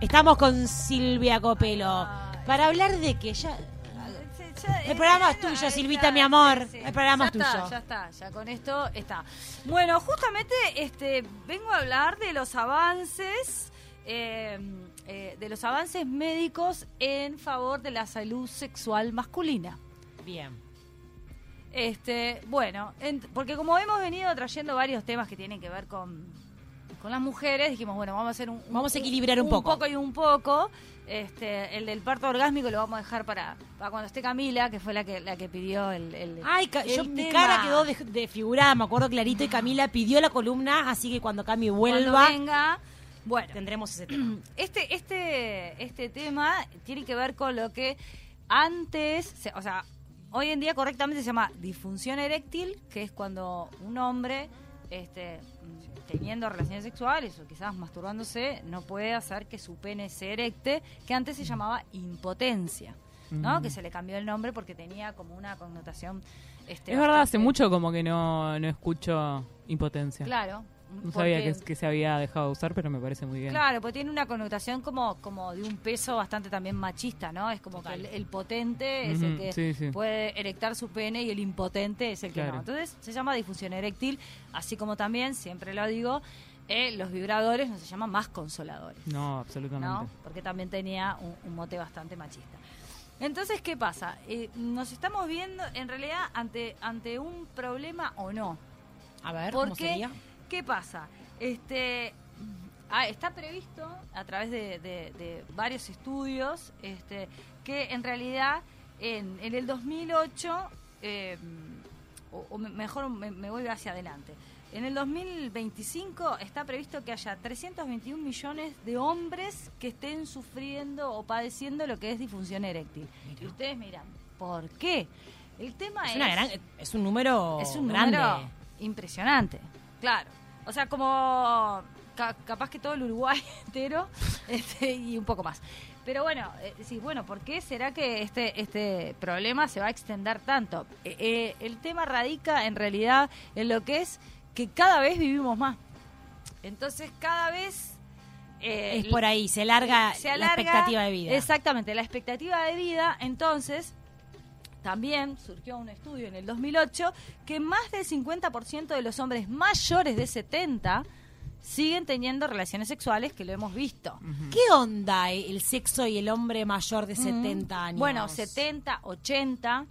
Estamos con Silvia Copelo para hablar de que ya el programa es tuyo, Silvita, mi amor. El programa es tuyo. ya está, ya con esto está. Bueno, justamente este vengo a hablar de los avances eh, eh, de los avances médicos en favor de la salud sexual masculina. Bien. Este, bueno, en- porque como hemos venido trayendo varios temas que tienen que ver con, con las mujeres, dijimos, bueno, vamos a hacer un... Vamos a equilibrar un poco. Un poco y un poco. Este, el del parto orgásmico lo vamos a dejar para, para cuando esté Camila, que fue la que la que pidió el... el- Ay, ca- el yo, mi cara quedó de- desfigurada, me acuerdo clarito, y Camila pidió la columna, así que cuando Cami Cuando vuelva, venga, bueno, tendremos ese tema. este, este, este tema tiene que ver con lo que antes, o sea, hoy en día correctamente se llama disfunción eréctil, que es cuando un hombre, este, teniendo relaciones sexuales o quizás masturbándose, no puede hacer que su pene se erecte, que antes se llamaba impotencia. ¿no? Mm. Que se le cambió el nombre porque tenía como una connotación. Este, Es verdad, hace mucho como que no, no escucho impotencia. Claro. No sabía que, que se había dejado de usar, pero me parece muy bien. Claro, porque tiene una connotación como, como de un peso bastante también machista, ¿no? Es como que el, el potente es el que sí, sí. puede erectar su pene y el impotente es el que no. Entonces se llama difusión eréctil, así como también, siempre lo digo, eh, los vibradores no se llaman más consoladores. No, absolutamente. ¿no? Porque también tenía un, un mote bastante machista. Entonces, ¿qué pasa? Eh, nos estamos viendo en realidad ante, ante un problema o no. A ver, ¿Por ¿cómo qué? sería? ¿Qué pasa? Este, ah, está previsto a través de, de- de varios estudios este, que en realidad en, en el 2008, eh, o, o me- mejor me, me voy hacia adelante, en el 2025 está previsto que haya 321 millones de hombres que estén sufriendo o padeciendo lo que es disfunción eréctil. Y ustedes miran, ¿por qué? El tema es... Es, una gran, es un número Es un grande. número impresionante, claro. O sea, como ca- capaz que todo el Uruguay entero este, y un poco más. Pero bueno, eh, sí, bueno, ¿por qué será que este este problema se va a extender tanto? Eh, eh, el tema radica en realidad en lo que es que cada vez vivimos más. Entonces, cada vez... eh, Es por ahí, se larga se la alarga- expectativa de vida. Exactamente, la expectativa de vida, entonces, también surgió un estudio en el 2008 que más del 50% de los hombres mayores de 70 siguen teniendo relaciones sexuales, que lo hemos visto. ¿Qué onda el sexo y el hombre mayor de 70 años? Bueno, 70, 80,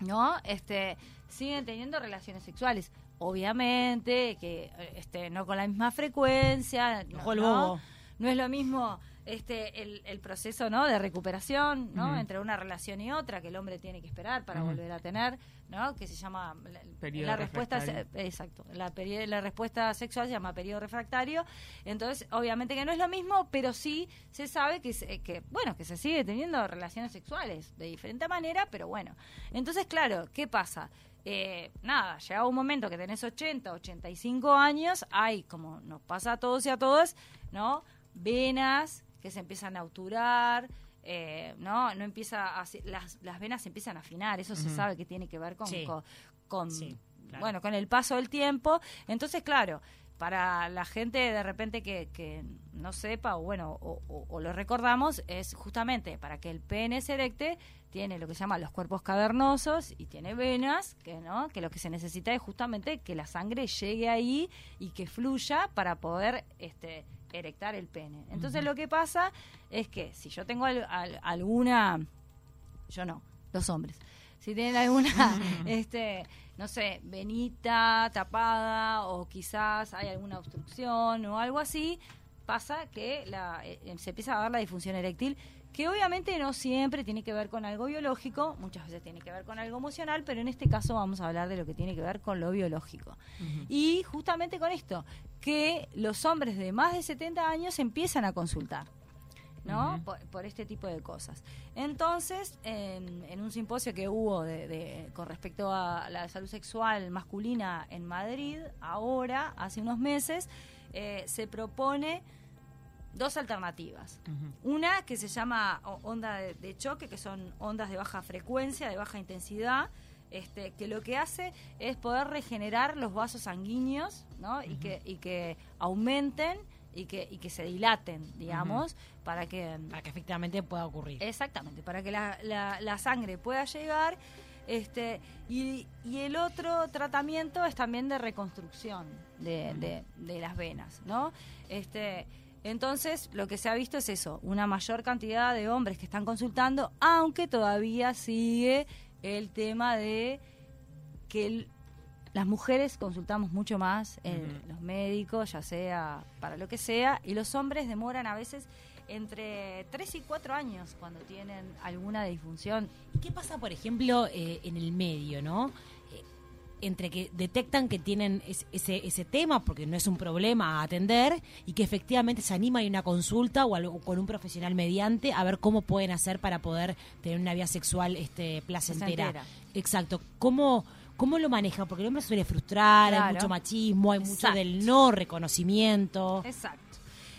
¿no? Este, siguen teniendo relaciones sexuales. Obviamente que este, no con la misma frecuencia, no, Ojo el ¿no? bobo. No es lo mismo este el, el proceso no de recuperación no entre una relación y otra que el hombre tiene que esperar para volver a tener no que se llama la, Periodo la respuesta se- exacto la peri- la respuesta sexual se llama periodo refractario. Entonces obviamente que no es lo mismo pero sí se sabe que se- que bueno que se sigue teniendo relaciones sexuales de diferente manera pero bueno. Entonces claro qué pasa eh, nada, llega un momento que tenés 80, 85 años, hay, como nos pasa a todos y a todas, ¿no? Venas que se empiezan a obturar, eh, ¿no? No empieza a, las, las venas se empiezan a afinar, eso se sabe que tiene que ver con, Sí. con, con, Sí, claro. bueno, con el paso del tiempo. Entonces, claro, para la gente de repente que, que no sepa o bueno o, o- o lo recordamos es justamente para que el pene se erecte tiene lo que se llama los cuerpos cavernosos y tiene venas que no que lo que se necesita es justamente que la sangre llegue ahí y que fluya para poder este erectar el pene entonces lo que pasa es que si yo tengo al- al- alguna yo no, los hombres. Si tienen alguna, este, no sé, venita tapada o quizás hay alguna obstrucción o algo así, pasa que la, eh, se empieza a dar la disfunción eréctil, que obviamente no siempre tiene que ver con algo biológico, muchas veces tiene que ver con algo emocional, pero en este caso vamos a hablar de lo que tiene que ver con lo biológico. Y justamente con esto, que los hombres de más de 70 años empiezan a consultar. ¿no? Por este tipo de cosas. Entonces, en, en un simposio que hubo de, de- con respecto a la salud sexual masculina en Madrid, ahora, hace unos meses, eh, se propone dos alternativas. Una que se llama onda de, de choque, que son ondas de baja frecuencia, de baja intensidad, este, que lo que hace es poder regenerar los vasos sanguíneos, ¿no? y, que, y que aumenten y que, y que se dilaten, digamos, para que... Para que efectivamente pueda ocurrir. Exactamente, para que la, la, sangre pueda llegar. Este, y, y, el otro tratamiento es también de reconstrucción de, de, de las venas, ¿no? Este, entonces, lo que se ha visto es eso, una mayor cantidad de hombres que están consultando, aunque todavía sigue el tema de que las mujeres consultamos mucho más en los médicos, ya sea para lo que sea, y los hombres demoran a veces entre 3 y 4 años cuando tienen alguna disfunción. ¿Qué pasa, por ejemplo, eh, en el medio, no? Entre que detectan que tienen ese, ese tema, porque no es un problema a atender, y que efectivamente se anima y una consulta o algo, con un profesional mediante a ver cómo pueden hacer para poder tener una vida sexual este placentera. Exacto. ¿Cómo, ¿Cómo lo manejan? Porque el hombre suele frustrar, hay mucho machismo, hay mucho del no reconocimiento. Exacto.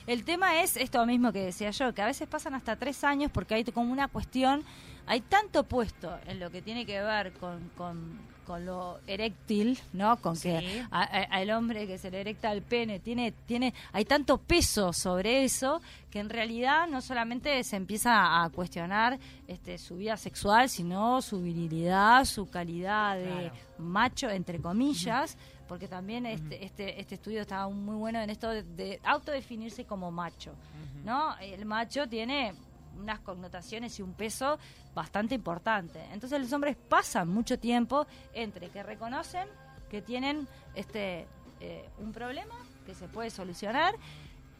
El tema es esto mismo que decía yo, que a veces pasan hasta tres años porque hay como una cuestión, hay tanto puesto en lo que tiene que ver con, con con lo eréctil, ¿no? Con que al hombre que se le erecta el pene tiene tiene hay tanto peso sobre eso que en realidad no solamente se empieza a cuestionar este su vida sexual, sino su virilidad, su calidad de macho entre comillas, porque también este este este estudio estaba muy bueno en esto de, autodefinirse como macho, ¿no? El macho tiene unas connotaciones y un peso bastante importante. Entonces los hombres pasan mucho tiempo entre que reconocen que tienen este eh, un problema que se puede solucionar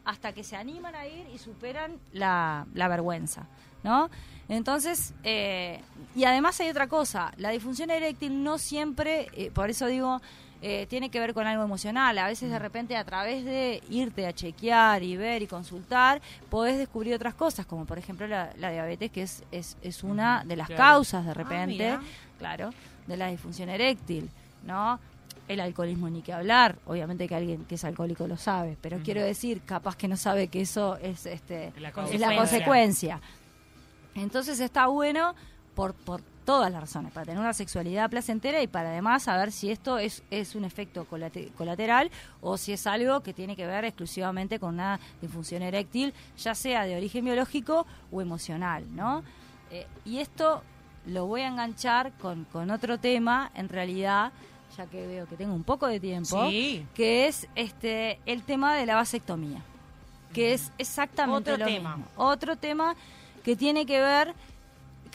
hasta que se animan a ir y superan la, la vergüenza, ¿no? Entonces, eh, y además hay otra cosa, la disfunción eréctil no siempre, eh, por eso digo, eh, tiene que ver con algo emocional. A veces de repente a través de irte a chequear y ver y consultar, podés descubrir otras cosas, como por ejemplo la, diabetes, que es, es, es, una de las causas de ah, repente, claro, de la disfunción eréctil, ¿no? El alcoholismo ni que hablar, obviamente que alguien que es alcohólico lo sabe, pero quiero decir, capaz que no sabe que eso es este es la consecuencia. Entonces está bueno por, por todas las razones, para tener una sexualidad placentera y para además saber si esto es, es un efecto colateral o si es algo que tiene que ver exclusivamente con una disfunción eréctil, ya sea de origen biológico o emocional, ¿no? Eh, y esto lo voy a enganchar con, con otro tema, en realidad, ya que veo que tengo un poco de tiempo, que es este el tema de la vasectomía, que es exactamente otro lo tema. mismo. Otro tema que tiene que ver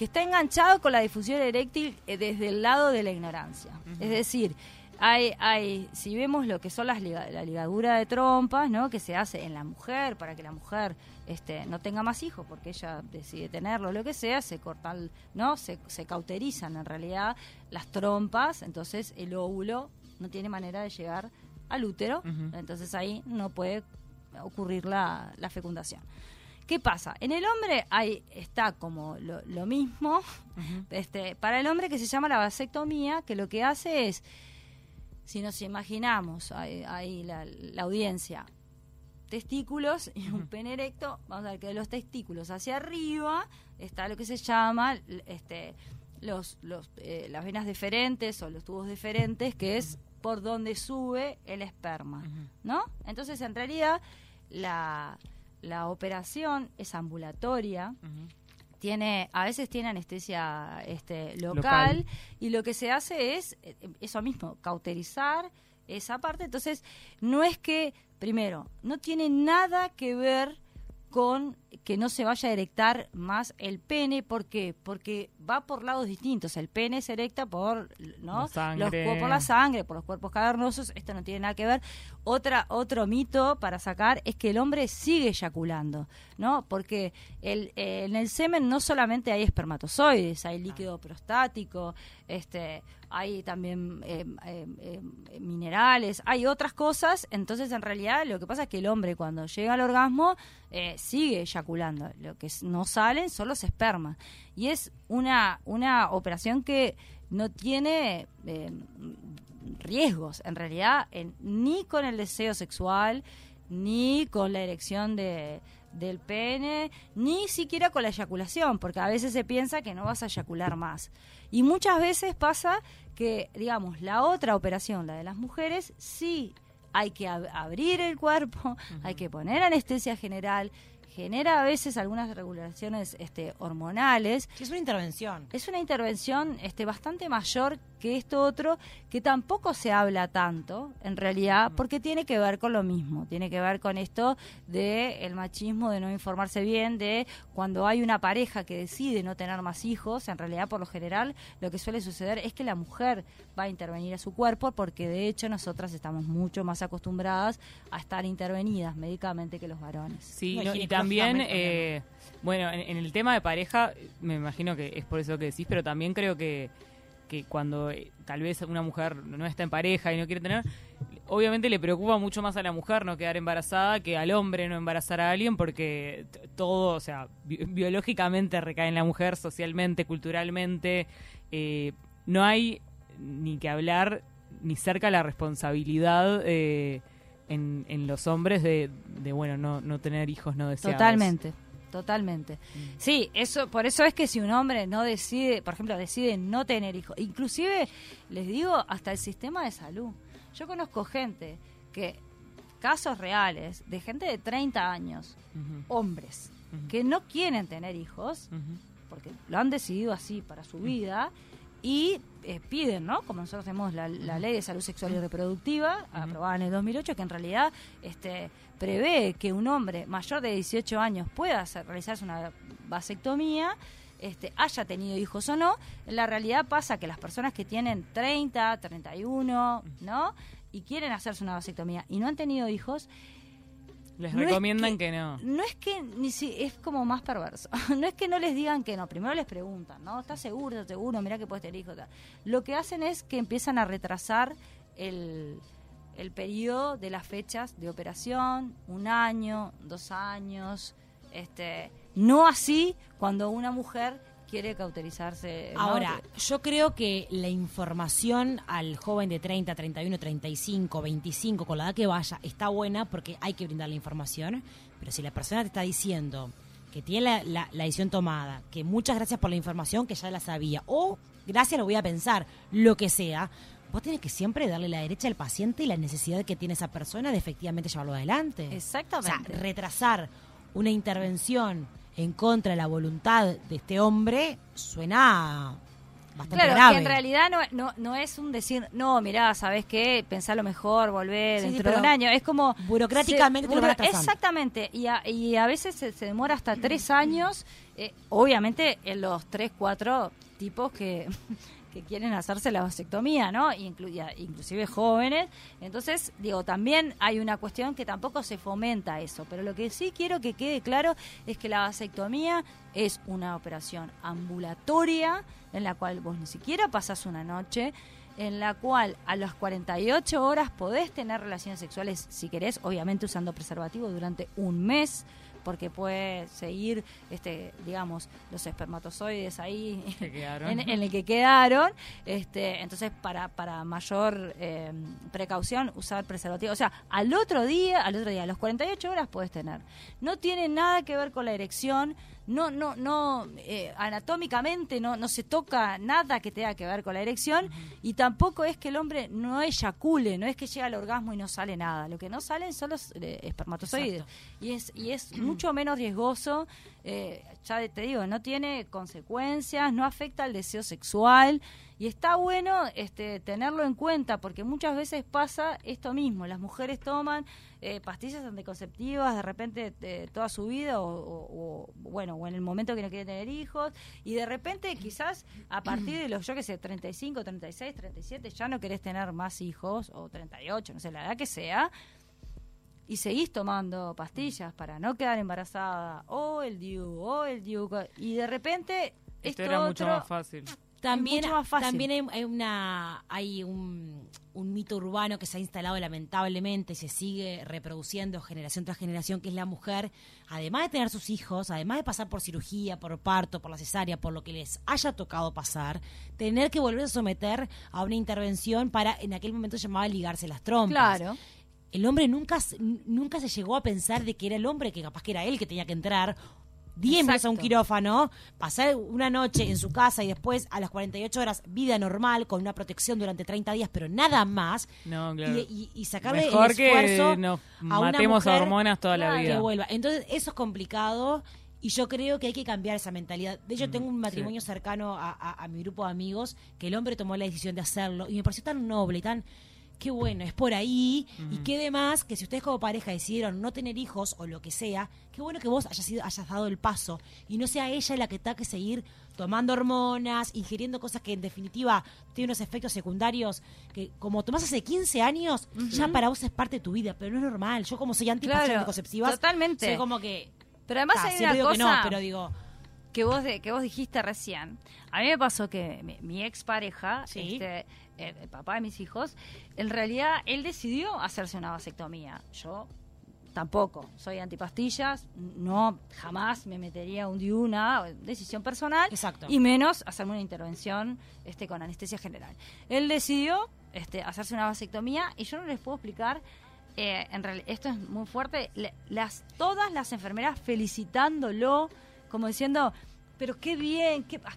que está enganchado con la difusión eréctil eh, desde el lado de la ignorancia. Es decir, hay, hay, si vemos lo que son las la ligadura de trompas, ¿no? que se hace en la mujer para que la mujer este, no tenga más hijos porque ella decide tenerlo, lo que sea, se cortan, ¿no? Se, se cauterizan en realidad las trompas, entonces el óvulo no tiene manera de llegar al útero, entonces ahí no puede ocurrir la, la fecundación. ¿Qué pasa? En el hombre hay, está como lo, mismo, este, para el hombre que se llama la vasectomía, que lo que hace es, si nos imaginamos ahí, la, audiencia, testículos y un pene erecto, vamos a ver que de los testículos hacia arriba está lo que se llama este, los, los, eh, las venas deferentes o los tubos deferentes, que es por donde sube el esperma, ¿no? Entonces, en realidad, la la operación es ambulatoria. Tiene, a veces tiene anestesia este, local, y lo que se hace es eh, eso mismo, cauterizar esa parte. Entonces, no es que, primero, no tiene nada que ver con que no se vaya a erectar más el pene. ¿Por qué? Porque va por lados distintos. El pene se erecta por, ¿no? La Los, por la sangre, por los cuerpos cavernosos. Esto no tiene nada que ver. Otra, otro mito para sacar es que el hombre sigue eyaculando, ¿no? Porque el, eh, en el semen no solamente hay espermatozoides, hay líquido prostático, este, hay también eh, eh, minerales, hay otras cosas. Entonces, en realidad, lo que pasa es que el hombre cuando llega al orgasmo sigue eyaculando. Lo que no salen son los espermas. Y es una, una operación que no tiene riesgos, en realidad, ni con el deseo sexual, ni con la erección de, del pene, ni siquiera con la eyaculación, porque a veces se piensa que no vas a eyacular más. Y muchas veces pasa que, digamos, la otra operación, la de las mujeres, sí hay que abrir el cuerpo, hay que poner anestesia general, genera a veces algunas regulaciones este, hormonales. es una intervención. Es una intervención este, bastante mayor que esto otro, que tampoco se habla tanto, en realidad, porque tiene que ver con lo mismo, tiene que ver con esto de el machismo, de no informarse bien, de cuando hay una pareja que decide no tener más hijos, en realidad, por lo general, lo que suele suceder es que la mujer va a intervenir a su cuerpo, porque de hecho nosotras estamos mucho más acostumbradas a estar intervenidas médicamente que los varones. Sí, y también, eh, bueno, en el tema de pareja, me imagino que es por eso que decís, pero también creo que que cuando eh, tal vez una mujer no está en pareja y no quiere tener, obviamente le preocupa mucho más a la mujer no quedar embarazada que al hombre no embarazar a alguien porque todo, o sea, biológicamente recae en la mujer, socialmente, culturalmente, eh, no hay ni que hablar ni cerca la responsabilidad eh, en, los hombres de, de bueno, no, no tener hijos no deseados. Totalmente totalmente. Mm. Sí, eso, por eso es que si un hombre no decide, por ejemplo, decide no tener hijos, inclusive les digo hasta el sistema de salud. Yo conozco gente que casos reales de gente de 30 años, hombres, que no quieren tener hijos porque lo han decidido así para su vida y eh, piden, ¿no? Como nosotros tenemos la, ley de salud sexual y reproductiva, aprobada en el 2008, que en realidad este, prevé que un hombre mayor de 18 años pueda realizarse una vasectomía, este, haya tenido hijos o no. La realidad pasa que las personas que tienen 30, 31, ¿no? Y quieren hacerse una vasectomía y no han tenido hijos, les recomiendan que, no. No es que ni si es como más perverso. no es que no les digan que no. Primero les preguntan, ¿no? ¿Estás seguro? ¿Estás seguro? Mira que puedes tener hijos. Lo que hacen es que empiezan a retrasar el, el periodo de las fechas de operación, un año, dos años. Este, no así cuando una mujer quiere cauterizarse. Ahora, yo creo que la información al joven de 30, 31, 35, 25, con la edad que vaya, está buena porque hay que brindar la información, pero si la persona te está diciendo que tiene la, la, decisión tomada, que muchas gracias por la información, que ya la sabía, o gracias lo voy a pensar, lo que sea, vos tenés que siempre darle la derecha al paciente y la necesidad que tiene esa persona de efectivamente llevarlo adelante. Exactamente. O sea, retrasar una intervención en contra de la voluntad de este hombre suena bastante claro, que en realidad no, no, no, es un decir, no, mirá, ¿sabes qué? Pensalo mejor, volver dentro de un año. Es como... Burocráticamente Exactamente. Y a, y a veces se, demora hasta tres años, eh, obviamente en los tres, cuatro tipos que que quieren hacerse la vasectomía, ¿no? inclusive jóvenes. Entonces, digo, también hay una cuestión que tampoco se fomenta eso, pero lo que sí quiero que quede claro es que la vasectomía es una operación ambulatoria en la cual vos ni siquiera pasás una noche, en la cual a las 48 horas podés tener relaciones sexuales si querés, obviamente usando preservativo durante un mes porque puede seguir, este, digamos, los espermatozoides ahí en, el que quedaron. Este, entonces, para, para mayor eh, precaución, usar preservativo. O sea, al otro día, al otro día, a las 48 horas puedes tener. No tiene nada que ver con la erección, no, no, no, eh, anatómicamente no, no se toca nada que tenga que ver con la erección y tampoco es que el hombre no eyacule, no es que llega al orgasmo y no sale nada. Lo que no salen son los eh, espermatozoides. Y es, y es mucho menos riesgoso, eh, ya te digo, no tiene consecuencias, no afecta al deseo sexual. Y está bueno este, tenerlo en cuenta porque muchas veces pasa esto mismo. Las mujeres toman eh, pastillas anticonceptivas de repente de toda su vida o, bueno, o en el momento que no quieren tener hijos y de repente quizás a partir de los, yo que sé, 35, 36, 37 ya no querés tener más hijos o 38, no sé, la edad que sea y seguís tomando pastillas para no quedar embarazada o el DIU o el DIU y de repente esto, era mucho más fácil también, también hay, una hay un, mito urbano que se ha instalado lamentablemente y se sigue reproduciendo generación tras generación, que es la mujer, además de tener sus hijos, además de pasar por cirugía, por parto, por la cesárea, por lo que les haya tocado pasar, tener que volver a someter a una intervención para, en aquel momento se llamaba ligarse las trompas. Claro. El hombre nunca, nunca se llegó a pensar de que era el hombre, que capaz que era él que tenía que entrar, 10 minutos a un quirófano, pasar una noche en su casa y después a las 48 horas vida normal con una protección durante 30 días, pero nada más. No, claro. Y, y- y sacarle Mejor el que esfuerzo nos a una matemos a hormonas toda la que vida. vuelva. Entonces, eso es complicado y yo creo que hay que cambiar esa mentalidad. De hecho, tengo un matrimonio cercano a, a- a mi grupo de amigos que el hombre tomó la decisión de hacerlo y me pareció tan noble y tan. Qué bueno, es por ahí. Y qué demás que si ustedes como pareja decidieron no tener hijos o lo que sea, qué bueno que vos hayas, sido, hayas dado el paso y no sea ella la que tenga que seguir tomando hormonas, ingiriendo cosas que en definitiva tienen unos efectos secundarios que como tomás hace 15 años, ya para vos es parte de tu vida, pero no es normal. Yo como soy anti Claro, totalmente. soy como que Pero además hay una cosa que no, pero digo, que vos de- que vos dijiste recién. A mí me pasó que mi, mi expareja, Sí. este, el, el papá de mis hijos, en realidad él decidió hacerse una vasectomía. Yo tampoco, soy antipastillas, no jamás me metería un DIU, una decisión personal Exacto. y menos hacerme una intervención este con anestesia general. Él decidió este hacerse una vasectomía y yo no les puedo explicar eh, en realidad esto es muy fuerte las todas las enfermeras felicitándolo como diciendo pero qué bien, qué, ah,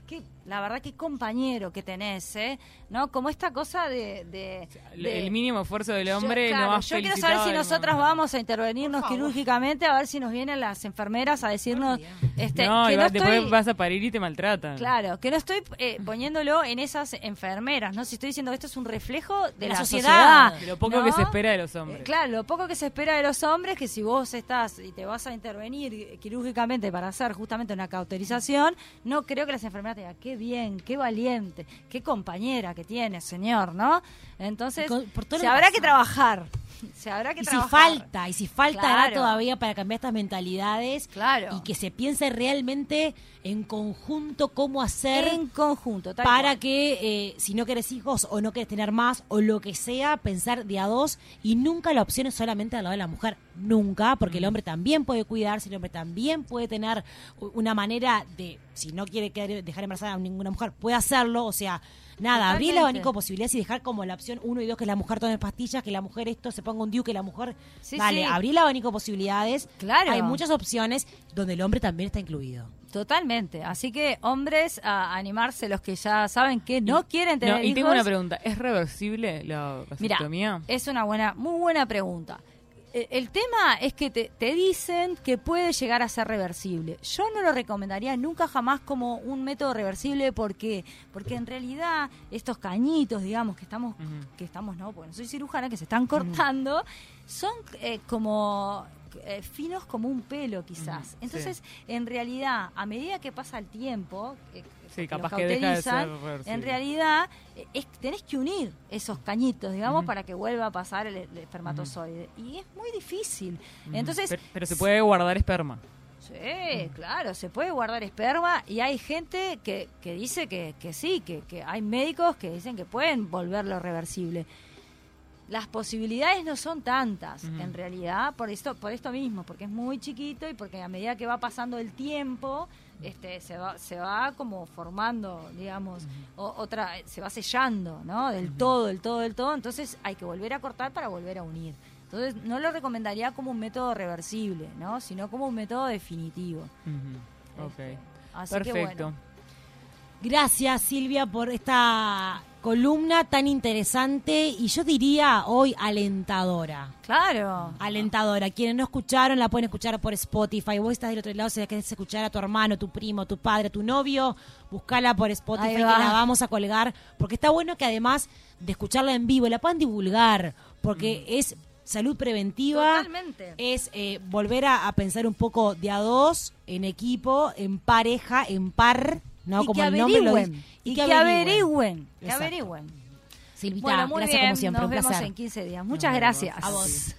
la verdad qué compañero que tenés, ¿eh? ¿No? Como esta cosa de... de- de- el mínimo esfuerzo del yo, hombre claro, no más yo quiero saber si nosotras vamos a intervenirnos quirúrgicamente, a ver si nos vienen las enfermeras a decirnos... Este, no, que y no va- después vas a parir y te maltratan. Claro, que no estoy eh, poniéndolo en esas enfermeras, ¿no? Si estoy diciendo que esto es un reflejo de La la, sociedad. sociedad. De lo poco ¿no? que se espera de los hombres. Eh, claro, lo poco que se espera de los hombres, que si vos estás y te vas a intervenir quirúrgicamente para hacer justamente una cauterización, no creo que las enfermeras te digan, qué bien, qué valiente, qué compañera que tiene, señor, ¿no? Entonces, Y con- por todo lo se que habrá que trabajar. Se habrá que y si falta, y si faltará Claro. todavía para cambiar estas mentalidades Claro. y que se piense realmente en conjunto cómo hacer en conjunto, para cual. que eh, si no querés hijos o no querés tener más o lo que sea, pensar de a dos y nunca la opción es solamente al lado de la mujer, nunca, porque el hombre también puede cuidarse, el hombre también puede tener una manera de, si no quiere quedar- dejar embarazada a ninguna mujer, puede hacerlo, o sea, nada, abrir el Totalmente. abanico de posibilidades y dejar como la opción uno y dos que la mujer tome pastillas, que la mujer esto se ponga un diu, que la mujer, Sí, dale, sí. abrir el abanico de posibilidades, Claro. hay muchas opciones donde el hombre también está incluido. Totalmente. Así que, hombres, a animarse los que ya saben que no quieren tener No, y hijos. tengo una pregunta, ¿es reversible la Mira, vasectomía? es una buena, muy buena pregunta. Eh, El tema es que te, te dicen que puede llegar a ser reversible. Yo no lo recomendaría nunca jamás como un método reversible. Porque porque en realidad estos cañitos, digamos, que estamos que estamos no, porque no soy cirujana, que se están cortando, son eh, como eh, finos como un pelo quizás. Entonces, en realidad, a medida que pasa el tiempo, eh, Sí, los capaz que deja de ser en realidad es, tenés que unir esos cañitos, digamos, para que vuelva a pasar el, el espermatozoide. Y es muy difícil. Entonces, pero, pero se puede guardar esperma. sí, claro, se puede guardar esperma y hay gente que, que dice que, que sí, que, que hay médicos que dicen que pueden volverlo reversible. Las posibilidades no son tantas, en realidad, por esto, por esto mismo, porque es muy chiquito y porque a medida que va pasando el tiempo, este, se va, se va como formando, digamos, o- otra, se va sellando, ¿no? Del todo, del todo, del todo. Entonces hay que volver a cortar para volver a unir. Entonces no lo recomendaría como un método reversible, ¿no? Sino como un método definitivo. Este, Ok. así que Perfecto. bueno. Gracias Silvia por esta columna tan interesante y yo diría hoy alentadora. Claro. Alentadora. Quienes no escucharon la pueden escuchar por Spotify. Vos estás del otro lado, si querés escuchar a tu hermano, tu primo, tu padre, tu novio, buscala por Spotify que la vamos a colgar. Porque está bueno que además de escucharla en vivo, la puedan divulgar. Porque es salud preventiva. Totalmente. Es eh, volver a, a pensar un poco de a dos, en equipo, en pareja, en par. ¿No? y Como que el nombre lo dice. Y, que averigüen. Que averigüen. Silvita, Bueno, muy gracias bien. como siempre. Nos un vemos placer. en 15 días. Muchas gracias. A vos.